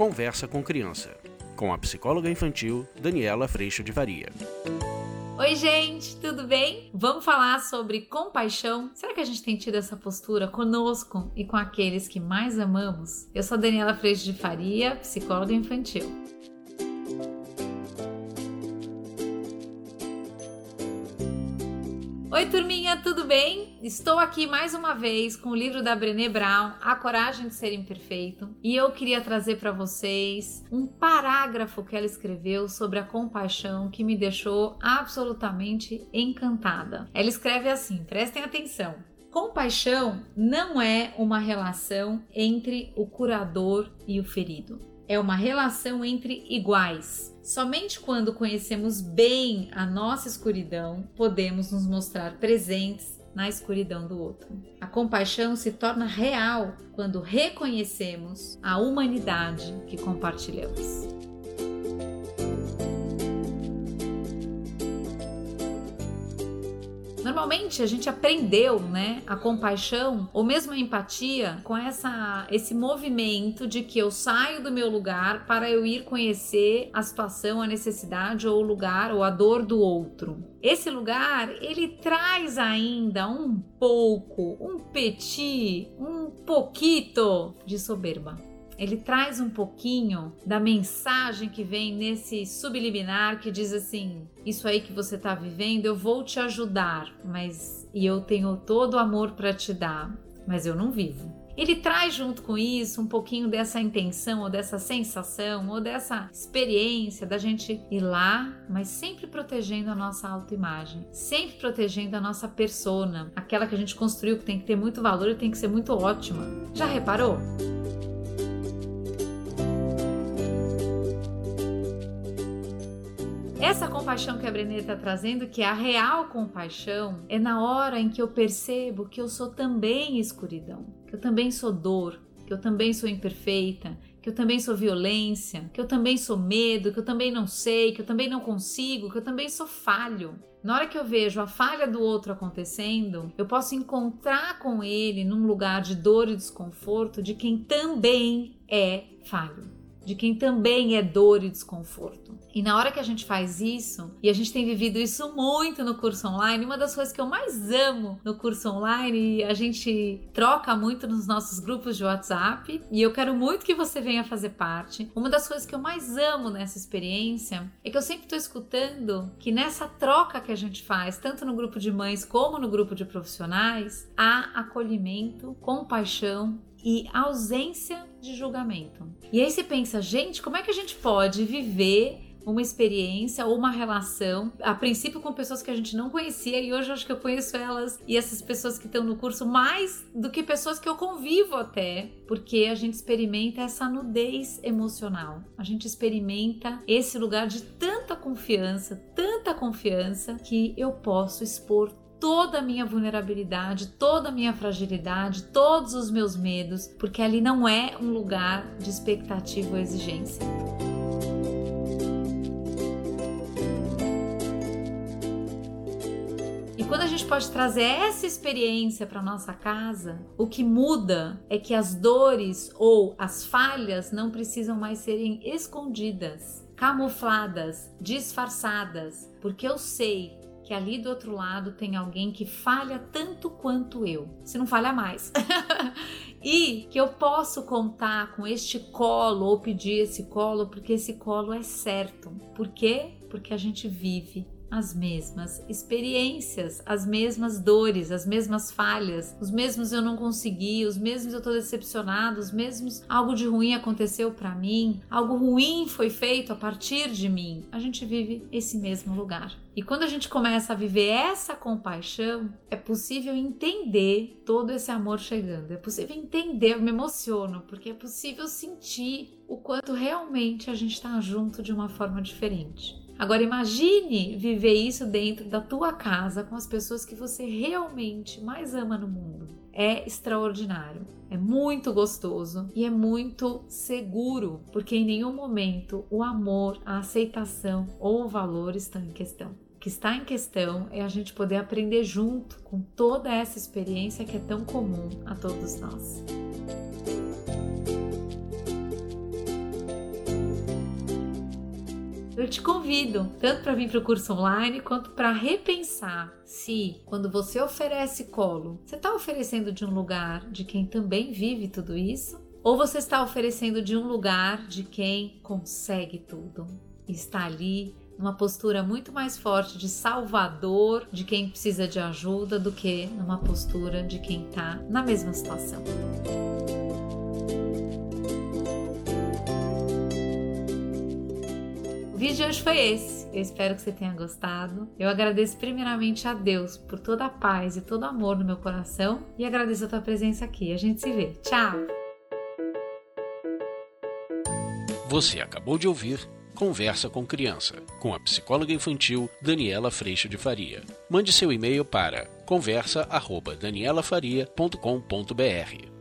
Conversa com Criança, com a psicóloga infantil Daniela Freixo de Varia. Oi, gente, tudo bem? Vamos falar sobre compaixão. Será que a gente tem tido essa postura conosco e com aqueles que mais amamos? Eu sou Daniela Freixo de Faria, psicóloga infantil. Oi, turminha, tudo bem? Estou aqui mais uma vez com o livro da Brené Brown, A Coragem de Ser Imperfeito, e eu queria trazer para vocês um parágrafo que ela escreveu sobre a compaixão que me deixou absolutamente encantada. Ela escreve assim: prestem atenção. Compaixão não é uma relação entre o curador e o ferido é uma relação entre iguais. Somente quando conhecemos bem a nossa escuridão, podemos nos mostrar presentes na escuridão do outro. A compaixão se torna real quando reconhecemos a humanidade que compartilhamos. Normalmente a gente aprendeu, né, a compaixão ou mesmo a empatia com essa esse movimento de que eu saio do meu lugar para eu ir conhecer a situação, a necessidade ou o lugar ou a dor do outro. Esse lugar, ele traz ainda um pouco, um petit, um pouquito de soberba ele traz um pouquinho da mensagem que vem nesse subliminar que diz assim: Isso aí que você está vivendo, eu vou te ajudar, mas e eu tenho todo o amor para te dar, mas eu não vivo. Ele traz junto com isso um pouquinho dessa intenção, ou dessa sensação, ou dessa experiência da gente ir lá, mas sempre protegendo a nossa autoimagem, sempre protegendo a nossa persona, aquela que a gente construiu que tem que ter muito valor e tem que ser muito ótima. Já reparou? Essa compaixão que a Brené está trazendo, que é a real compaixão, é na hora em que eu percebo que eu sou também escuridão, que eu também sou dor, que eu também sou imperfeita, que eu também sou violência, que eu também sou medo, que eu também não sei, que eu também não consigo, que eu também sou falho. Na hora que eu vejo a falha do outro acontecendo, eu posso encontrar com ele num lugar de dor e desconforto de quem também é falho de quem também é dor e desconforto. E na hora que a gente faz isso, e a gente tem vivido isso muito no curso online, uma das coisas que eu mais amo no curso online, e a gente troca muito nos nossos grupos de WhatsApp, e eu quero muito que você venha fazer parte. Uma das coisas que eu mais amo nessa experiência é que eu sempre estou escutando que nessa troca que a gente faz, tanto no grupo de mães como no grupo de profissionais, há acolhimento, compaixão e ausência de julgamento. E aí você pensa, gente, como é que a gente pode viver uma experiência ou uma relação, a princípio com pessoas que a gente não conhecia e hoje acho que eu conheço elas e essas pessoas que estão no curso mais do que pessoas que eu convivo até, porque a gente experimenta essa nudez emocional. A gente experimenta esse lugar de tanta confiança, tanta confiança que eu posso expor toda a minha vulnerabilidade, toda a minha fragilidade, todos os meus medos, porque ali não é um lugar de expectativa ou exigência. E quando a gente pode trazer essa experiência para nossa casa, o que muda é que as dores ou as falhas não precisam mais serem escondidas, camufladas, disfarçadas, porque eu sei que ali do outro lado tem alguém que falha tanto quanto eu, se não falha mais. e que eu posso contar com este colo ou pedir esse colo, porque esse colo é certo. Por quê? Porque a gente vive as mesmas experiências, as mesmas dores, as mesmas falhas, os mesmos eu não consegui, os mesmos eu tô decepcionado, os mesmos algo de ruim aconteceu para mim, algo ruim foi feito a partir de mim. A gente vive esse mesmo lugar. E quando a gente começa a viver essa compaixão, é possível entender todo esse amor chegando. É possível entender, eu me emociono, porque é possível sentir o quanto realmente a gente está junto de uma forma diferente. Agora imagine viver isso dentro da tua casa com as pessoas que você realmente mais ama no mundo. É extraordinário, é muito gostoso e é muito seguro, porque em nenhum momento o amor, a aceitação ou o valor estão em questão. O que está em questão é a gente poder aprender junto com toda essa experiência que é tão comum a todos nós. Eu te convido tanto para vir para o curso online quanto para repensar se, quando você oferece colo, você está oferecendo de um lugar de quem também vive tudo isso, ou você está oferecendo de um lugar de quem consegue tudo, está ali numa postura muito mais forte de salvador de quem precisa de ajuda do que numa postura de quem está na mesma situação. Vídeo de hoje foi esse. Eu espero que você tenha gostado. Eu agradeço primeiramente a Deus por toda a paz e todo o amor no meu coração e agradeço a tua presença aqui. A gente se vê. Tchau! Você acabou de ouvir Conversa com Criança, com a psicóloga infantil Daniela Freixo de Faria. Mande seu e-mail para conversa@danielafaria.com.br.